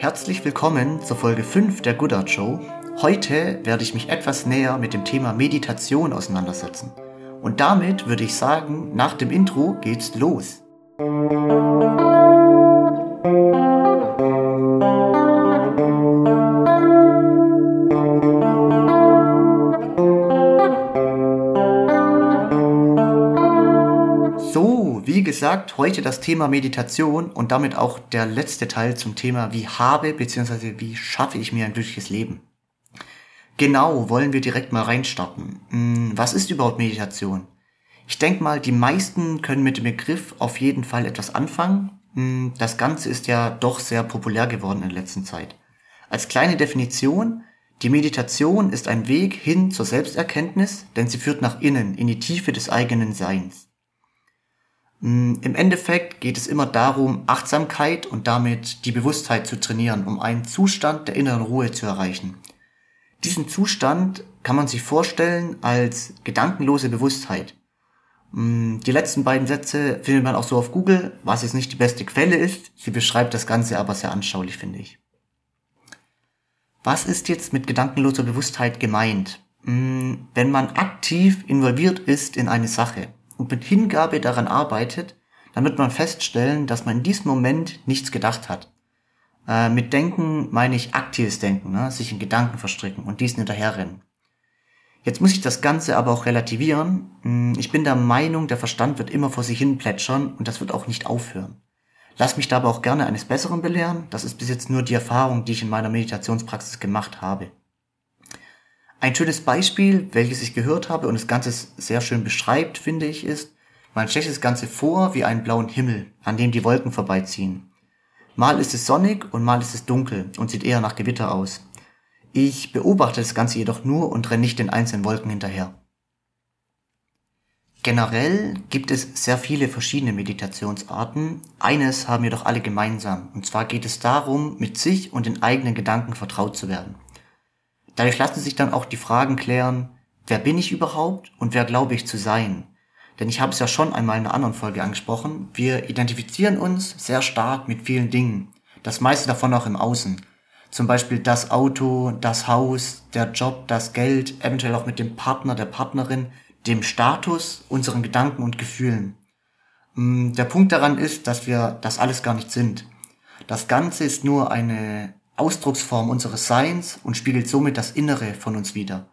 Herzlich willkommen zur Folge 5 der Good Art Show. Heute werde ich mich etwas näher mit dem Thema Meditation auseinandersetzen. Und damit würde ich sagen, nach dem Intro geht's los. Wie gesagt, heute das Thema Meditation und damit auch der letzte Teil zum Thema, wie habe bzw. wie schaffe ich mir ein glückliches Leben. Genau, wollen wir direkt mal reinstarten. Hm, was ist überhaupt Meditation? Ich denke mal, die meisten können mit dem Begriff auf jeden Fall etwas anfangen. Hm, das Ganze ist ja doch sehr populär geworden in der letzten Zeit. Als kleine Definition, die Meditation ist ein Weg hin zur Selbsterkenntnis, denn sie führt nach innen, in die Tiefe des eigenen Seins. Mm, Im Endeffekt geht es immer darum, Achtsamkeit und damit die Bewusstheit zu trainieren, um einen Zustand der inneren Ruhe zu erreichen. Diesen Zustand kann man sich vorstellen als gedankenlose Bewusstheit. Mm, die letzten beiden Sätze findet man auch so auf Google, was jetzt nicht die beste Quelle ist. Sie beschreibt das Ganze aber sehr anschaulich, finde ich. Was ist jetzt mit gedankenloser Bewusstheit gemeint? Mm, wenn man aktiv involviert ist in eine Sache, und mit Hingabe daran arbeitet, dann wird man feststellen, dass man in diesem Moment nichts gedacht hat. Äh, mit Denken meine ich aktives Denken, ne? sich in Gedanken verstricken und diesen hinterherrennen. Jetzt muss ich das Ganze aber auch relativieren. Hm, ich bin der Meinung, der Verstand wird immer vor sich hin plätschern und das wird auch nicht aufhören. Lass mich dabei auch gerne eines Besseren belehren. Das ist bis jetzt nur die Erfahrung, die ich in meiner Meditationspraxis gemacht habe. Ein schönes Beispiel, welches ich gehört habe und das Ganze sehr schön beschreibt, finde ich, ist, man stellt das Ganze vor wie einen blauen Himmel, an dem die Wolken vorbeiziehen. Mal ist es sonnig und mal ist es dunkel und sieht eher nach Gewitter aus. Ich beobachte das Ganze jedoch nur und renne nicht den einzelnen Wolken hinterher. Generell gibt es sehr viele verschiedene Meditationsarten. Eines haben jedoch alle gemeinsam. Und zwar geht es darum, mit sich und den eigenen Gedanken vertraut zu werden. Dadurch lassen sich dann auch die Fragen klären, wer bin ich überhaupt und wer glaube ich zu sein? Denn ich habe es ja schon einmal in einer anderen Folge angesprochen, wir identifizieren uns sehr stark mit vielen Dingen, das meiste davon auch im Außen. Zum Beispiel das Auto, das Haus, der Job, das Geld, eventuell auch mit dem Partner, der Partnerin, dem Status, unseren Gedanken und Gefühlen. Mm, der Punkt daran ist, dass wir das alles gar nicht sind. Das Ganze ist nur eine Ausdrucksform unseres Seins und spiegelt somit das Innere von uns wider.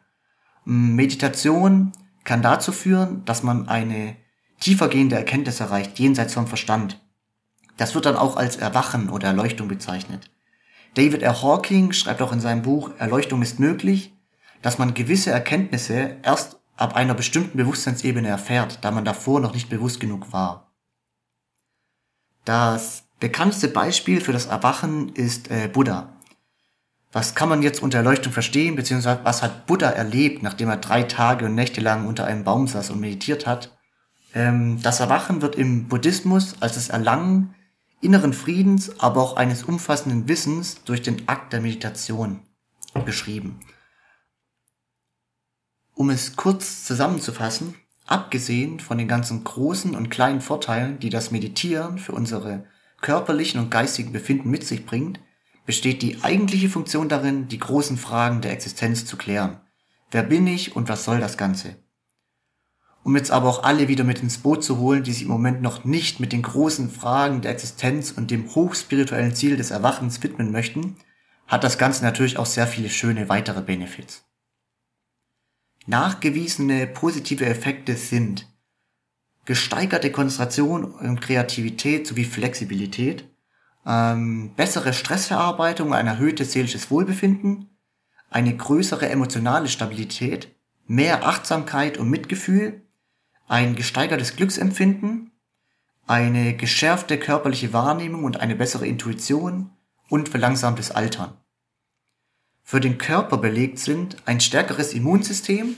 Meditation kann dazu führen, dass man eine tiefergehende Erkenntnis erreicht, jenseits vom Verstand. Das wird dann auch als Erwachen oder Erleuchtung bezeichnet. David R. Hawking schreibt auch in seinem Buch Erleuchtung ist möglich, dass man gewisse Erkenntnisse erst ab einer bestimmten Bewusstseinsebene erfährt, da man davor noch nicht bewusst genug war. Das bekannteste Beispiel für das Erwachen ist äh, Buddha. Was kann man jetzt unter Erleuchtung verstehen, beziehungsweise was hat Buddha erlebt, nachdem er drei Tage und Nächte lang unter einem Baum saß und meditiert hat? Ähm, das Erwachen wird im Buddhismus als das Erlangen inneren Friedens, aber auch eines umfassenden Wissens durch den Akt der Meditation beschrieben. Um es kurz zusammenzufassen, abgesehen von den ganzen großen und kleinen Vorteilen, die das Meditieren für unsere körperlichen und geistigen Befinden mit sich bringt, besteht die eigentliche Funktion darin, die großen Fragen der Existenz zu klären. Wer bin ich und was soll das Ganze? Um jetzt aber auch alle wieder mit ins Boot zu holen, die sich im Moment noch nicht mit den großen Fragen der Existenz und dem hochspirituellen Ziel des Erwachens widmen möchten, hat das Ganze natürlich auch sehr viele schöne weitere Benefits. Nachgewiesene positive Effekte sind gesteigerte Konzentration und Kreativität sowie Flexibilität, ähm, bessere Stressverarbeitung, ein erhöhtes seelisches Wohlbefinden, eine größere emotionale Stabilität, mehr Achtsamkeit und Mitgefühl, ein gesteigertes Glücksempfinden, eine geschärfte körperliche Wahrnehmung und eine bessere Intuition und verlangsamtes Altern. Für den Körper belegt sind ein stärkeres Immunsystem,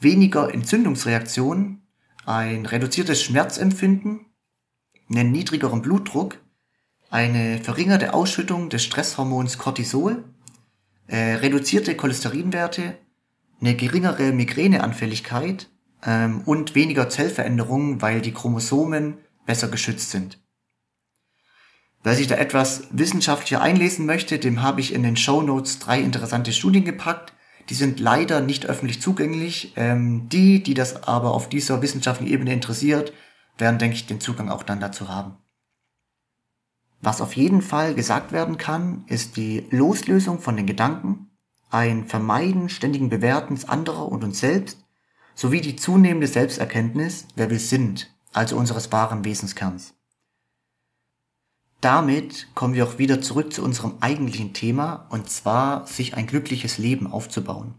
weniger Entzündungsreaktionen, ein reduziertes Schmerzempfinden, einen niedrigeren Blutdruck, eine verringerte Ausschüttung des Stresshormons Cortisol, äh, reduzierte Cholesterinwerte, eine geringere Migräneanfälligkeit ähm, und weniger Zellveränderungen, weil die Chromosomen besser geschützt sind. Wer sich da etwas wissenschaftlicher einlesen möchte, dem habe ich in den Show Notes drei interessante Studien gepackt. Die sind leider nicht öffentlich zugänglich. Ähm, die, die das aber auf dieser wissenschaftlichen Ebene interessiert, werden, denke ich, den Zugang auch dann dazu haben. Was auf jeden Fall gesagt werden kann, ist die Loslösung von den Gedanken, ein Vermeiden ständigen Bewertens anderer und uns selbst, sowie die zunehmende Selbsterkenntnis, wer wir sind, also unseres wahren Wesenskerns. Damit kommen wir auch wieder zurück zu unserem eigentlichen Thema, und zwar sich ein glückliches Leben aufzubauen.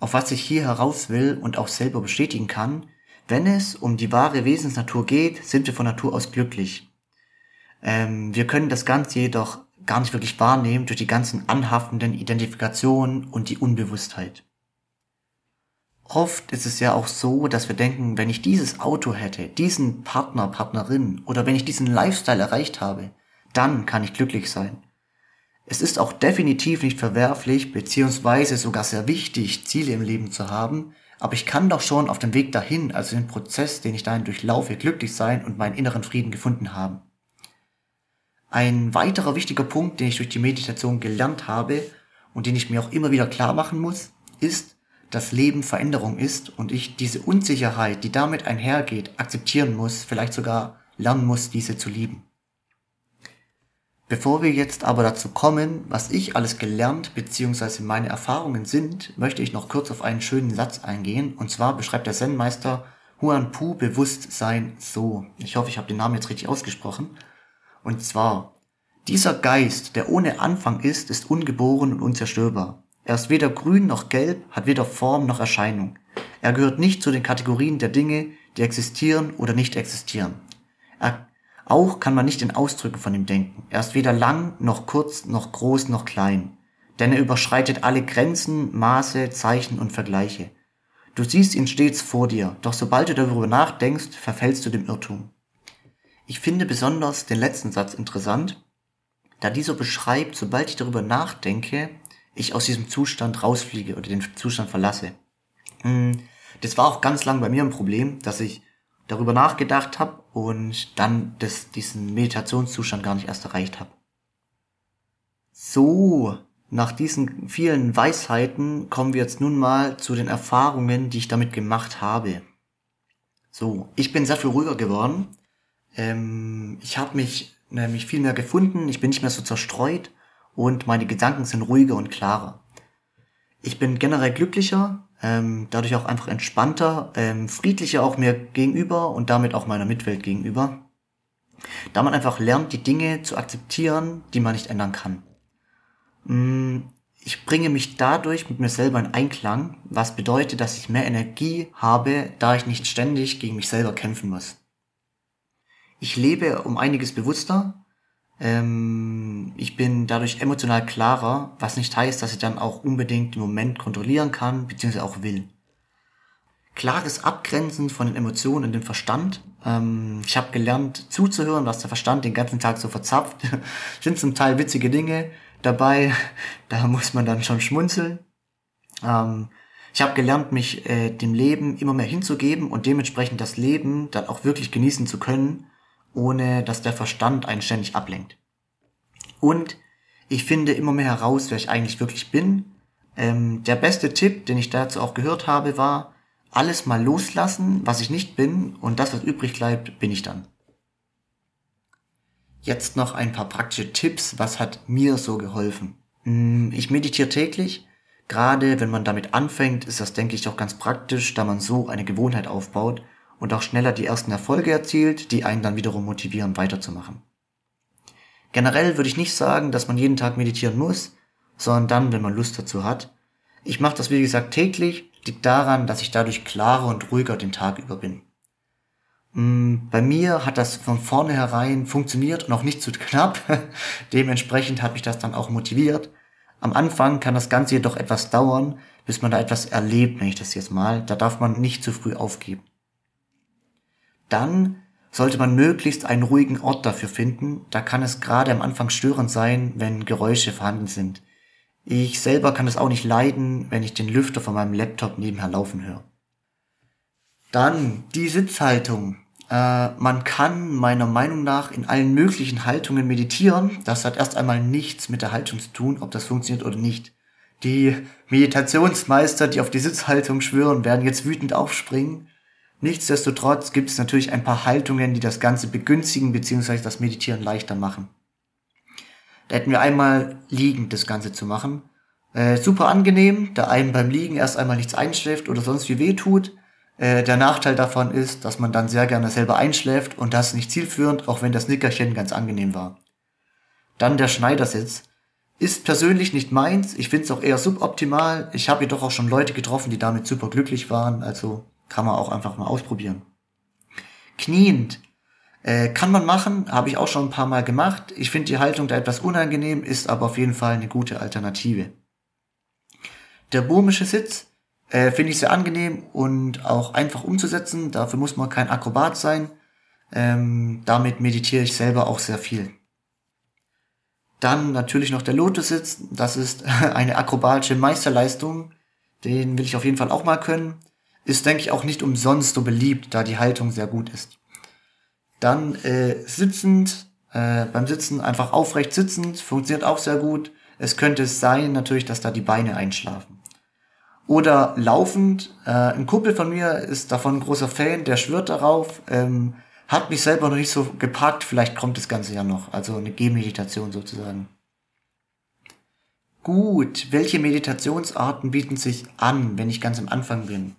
Auf was ich hier heraus will und auch selber bestätigen kann, wenn es um die wahre Wesensnatur geht, sind wir von Natur aus glücklich. Ähm, wir können das Ganze jedoch gar nicht wirklich wahrnehmen durch die ganzen anhaftenden Identifikationen und die Unbewusstheit. Oft ist es ja auch so, dass wir denken, wenn ich dieses Auto hätte, diesen Partner, Partnerin oder wenn ich diesen Lifestyle erreicht habe, dann kann ich glücklich sein. Es ist auch definitiv nicht verwerflich beziehungsweise sogar sehr wichtig, Ziele im Leben zu haben, aber ich kann doch schon auf dem Weg dahin, also den Prozess, den ich dahin durchlaufe, glücklich sein und meinen inneren Frieden gefunden haben. Ein weiterer wichtiger Punkt, den ich durch die Meditation gelernt habe und den ich mir auch immer wieder klar machen muss, ist, dass Leben Veränderung ist und ich diese Unsicherheit, die damit einhergeht, akzeptieren muss, vielleicht sogar lernen muss, diese zu lieben. Bevor wir jetzt aber dazu kommen, was ich alles gelernt bzw. meine Erfahrungen sind, möchte ich noch kurz auf einen schönen Satz eingehen. Und zwar beschreibt der Zen-Meister Huan Pu Bewusstsein so. Ich hoffe, ich habe den Namen jetzt richtig ausgesprochen. Und zwar, dieser Geist, der ohne Anfang ist, ist ungeboren und unzerstörbar. Er ist weder grün noch gelb, hat weder Form noch Erscheinung. Er gehört nicht zu den Kategorien der Dinge, die existieren oder nicht existieren. Er, auch kann man nicht in Ausdrücken von ihm denken. Er ist weder lang, noch kurz, noch groß, noch klein. Denn er überschreitet alle Grenzen, Maße, Zeichen und Vergleiche. Du siehst ihn stets vor dir, doch sobald du darüber nachdenkst, verfällst du dem Irrtum. Ich finde besonders den letzten Satz interessant, da dieser beschreibt, sobald ich darüber nachdenke, ich aus diesem Zustand rausfliege oder den Zustand verlasse. Hm, das war auch ganz lang bei mir ein Problem, dass ich darüber nachgedacht habe und dann das, diesen Meditationszustand gar nicht erst erreicht habe. So, nach diesen vielen Weisheiten kommen wir jetzt nun mal zu den Erfahrungen, die ich damit gemacht habe. So, ich bin sehr viel ruhiger geworden ähm, ich habe mich nämlich viel mehr gefunden, ich bin nicht mehr so zerstreut und meine Gedanken sind ruhiger und klarer. Ich bin generell glücklicher, ähm, dadurch auch einfach entspannter, ähm, friedlicher auch mir gegenüber und damit auch meiner Mitwelt gegenüber. Da man einfach lernt, die Dinge zu akzeptieren, die man nicht ändern kann. Mm, ich bringe mich dadurch mit mir selber in Einklang, was bedeutet, dass ich mehr Energie habe, da ich nicht ständig gegen mich selber kämpfen muss ich lebe um einiges bewusster. Ähm, ich bin dadurch emotional klarer, was nicht heißt, dass ich dann auch unbedingt den Moment kontrollieren kann, beziehungsweise auch will. Klares Abgrenzen von den Emotionen und dem Verstand. Ähm, ich habe gelernt zuzuhören, was der Verstand den ganzen Tag so verzapft. sind zum Teil witzige Dinge dabei, da muss man dann schon schmunzeln. Ähm, ich habe gelernt, mich äh, dem Leben immer mehr hinzugeben und dementsprechend das Leben dann auch wirklich genießen zu können ohne dass der Verstand einen ständig ablenkt. Und ich finde immer mehr heraus, wer ich eigentlich wirklich bin. Ähm, der beste Tipp, den ich dazu auch gehört habe, war, alles mal loslassen, was ich nicht bin, und das, was übrig bleibt, bin ich dann. Jetzt noch ein paar praktische Tipps, was hat mir so geholfen. Hm, ich meditiere täglich. Gerade wenn man damit anfängt, ist das, denke ich, auch ganz praktisch, da man so eine Gewohnheit aufbaut und auch schneller die ersten Erfolge erzielt, die einen dann wiederum motivieren, weiterzumachen. Generell würde ich nicht sagen, dass man jeden Tag meditieren muss, sondern dann, wenn man Lust dazu hat. Ich mache das wie gesagt täglich, liegt daran, dass ich dadurch klarer und ruhiger den Tag über bin. Mm, bei mir hat das von vornherein funktioniert und auch nicht zu knapp. Dementsprechend hat mich das dann auch motiviert. Am Anfang kann das Ganze jedoch etwas dauern, bis man da etwas erlebt, wenn ich das jetzt mal. Da darf man nicht zu früh aufgeben dann sollte man möglichst einen ruhigen Ort dafür finden. Da kann es gerade am Anfang störend sein, wenn Geräusche vorhanden sind. Ich selber kann es auch nicht leiden, wenn ich den Lüfter von meinem Laptop nebenher laufen höre. Dann die Sitzhaltung. Äh, man kann meiner Meinung nach in allen möglichen Haltungen meditieren. Das hat erst einmal nichts mit der Haltung zu tun, ob das funktioniert oder nicht. Die Meditationsmeister, die auf die Sitzhaltung schwören, werden jetzt wütend aufspringen. Nichtsdestotrotz gibt es natürlich ein paar Haltungen, die das Ganze begünstigen bzw. das Meditieren leichter machen. Da hätten wir einmal liegend das Ganze zu machen. Äh, super angenehm, da einem beim Liegen erst einmal nichts einschläft oder sonst wie weh tut. Äh, der Nachteil davon ist, dass man dann sehr gerne selber einschläft und das nicht zielführend, auch wenn das Nickerchen ganz angenehm war. Dann der Schneidersitz. Ist persönlich nicht meins. Ich finde es auch eher suboptimal. Ich habe jedoch auch schon Leute getroffen, die damit super glücklich waren. Also kann man auch einfach mal ausprobieren. Kniend. Äh, kann man machen, habe ich auch schon ein paar Mal gemacht. Ich finde die Haltung da etwas unangenehm, ist aber auf jeden Fall eine gute Alternative. Der burmische Sitz äh, finde ich sehr angenehm und auch einfach umzusetzen. Dafür muss man kein Akrobat sein. Ähm, damit meditiere ich selber auch sehr viel. Dann natürlich noch der Lotus-Sitz. Das ist eine akrobatische Meisterleistung. Den will ich auf jeden Fall auch mal können. Ist, denke ich, auch nicht umsonst so beliebt, da die Haltung sehr gut ist. Dann äh, sitzend, äh, beim Sitzen einfach aufrecht sitzend, funktioniert auch sehr gut. Es könnte sein natürlich, dass da die Beine einschlafen. Oder laufend, äh, ein Kumpel von mir ist davon ein großer Fan, der schwört darauf, ähm, hat mich selber noch nicht so gepackt, vielleicht kommt das Ganze ja noch, also eine Gehmeditation sozusagen. Gut, welche Meditationsarten bieten sich an, wenn ich ganz am Anfang bin?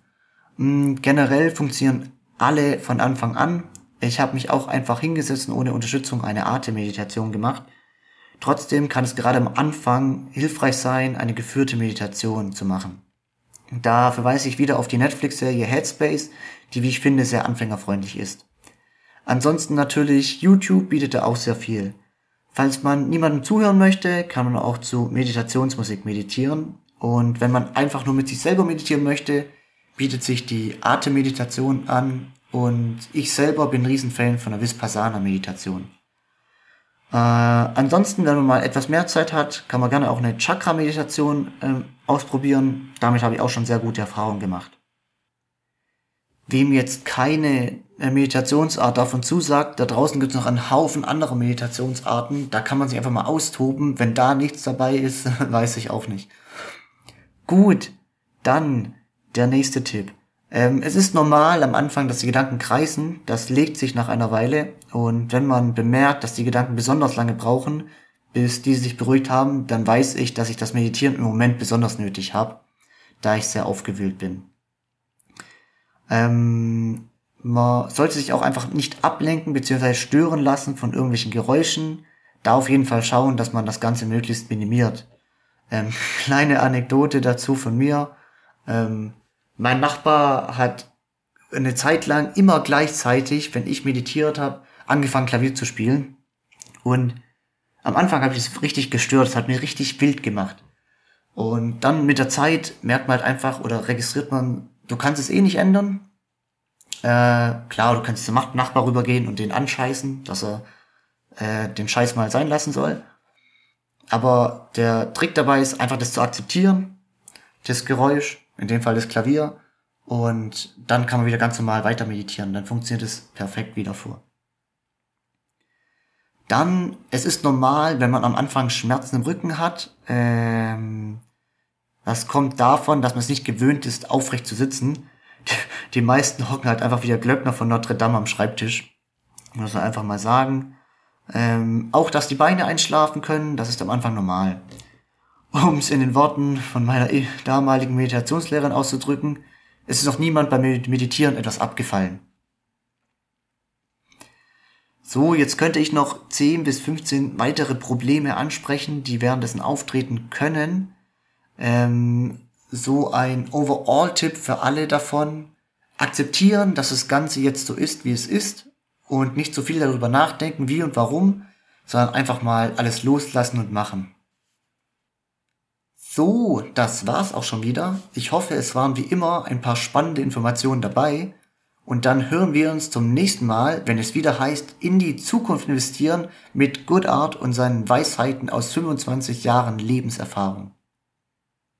Hm, generell funktionieren alle von Anfang an. Ich habe mich auch einfach hingesetzt und ohne Unterstützung eine Atemmeditation gemacht. Trotzdem kann es gerade am Anfang hilfreich sein, eine geführte Meditation zu machen. Da verweise ich wieder auf die Netflix-Serie Headspace, die wie ich finde sehr anfängerfreundlich ist. Ansonsten natürlich YouTube bietet da auch sehr viel. Falls man niemandem zuhören möchte, kann man auch zu Meditationsmusik meditieren. Und wenn man einfach nur mit sich selber meditieren möchte, bietet sich die Atemmeditation an und ich selber bin Riesenfan von der Vipassana Meditation. Äh, ansonsten, wenn man mal etwas mehr Zeit hat, kann man gerne auch eine Chakra-Meditation äh, ausprobieren. Damit habe ich auch schon sehr gute Erfahrungen gemacht. Wem jetzt keine äh, Meditationsart davon zusagt, da draußen gibt es noch einen Haufen anderer Meditationsarten. Da kann man sich einfach mal austoben. Wenn da nichts dabei ist, weiß ich auch nicht. Gut, dann der nächste Tipp. Ähm, es ist normal am Anfang, dass die Gedanken kreisen. Das legt sich nach einer Weile. Und wenn man bemerkt, dass die Gedanken besonders lange brauchen, bis diese sich beruhigt haben, dann weiß ich, dass ich das Meditieren im Moment besonders nötig habe, da ich sehr aufgewühlt bin. Ähm, man sollte sich auch einfach nicht ablenken bzw. stören lassen von irgendwelchen Geräuschen. Da auf jeden Fall schauen, dass man das Ganze möglichst minimiert. Ähm, kleine Anekdote dazu von mir. Ähm, mein Nachbar hat eine Zeit lang immer gleichzeitig, wenn ich meditiert habe, angefangen Klavier zu spielen. Und am Anfang habe ich es richtig gestört, es hat mir richtig wild gemacht. Und dann mit der Zeit merkt man halt einfach oder registriert man, du kannst es eh nicht ändern. Äh, klar, du kannst zum Nachbar rübergehen und den anscheißen, dass er äh, den Scheiß mal sein lassen soll. Aber der Trick dabei ist einfach das zu akzeptieren, das Geräusch in dem Fall das Klavier. Und dann kann man wieder ganz normal weiter meditieren. Dann funktioniert es perfekt wieder vor. Dann, es ist normal, wenn man am Anfang Schmerzen im Rücken hat. Ähm, das kommt davon, dass man es nicht gewöhnt ist, aufrecht zu sitzen. Die meisten hocken halt einfach wie der Glöckner von Notre Dame am Schreibtisch. Muss man einfach mal sagen. Ähm, auch, dass die Beine einschlafen können, das ist am Anfang normal. Um es in den Worten von meiner eh damaligen Meditationslehrerin auszudrücken, es ist noch niemand beim Meditieren etwas abgefallen. So, jetzt könnte ich noch 10 bis 15 weitere Probleme ansprechen, die währenddessen auftreten können. Ähm, so ein Overall-Tipp für alle davon. Akzeptieren, dass das Ganze jetzt so ist, wie es ist und nicht so viel darüber nachdenken, wie und warum, sondern einfach mal alles loslassen und machen. So, das war's auch schon wieder. Ich hoffe, es waren wie immer ein paar spannende Informationen dabei. Und dann hören wir uns zum nächsten Mal, wenn es wieder heißt, in die Zukunft investieren mit Good Art und seinen Weisheiten aus 25 Jahren Lebenserfahrung.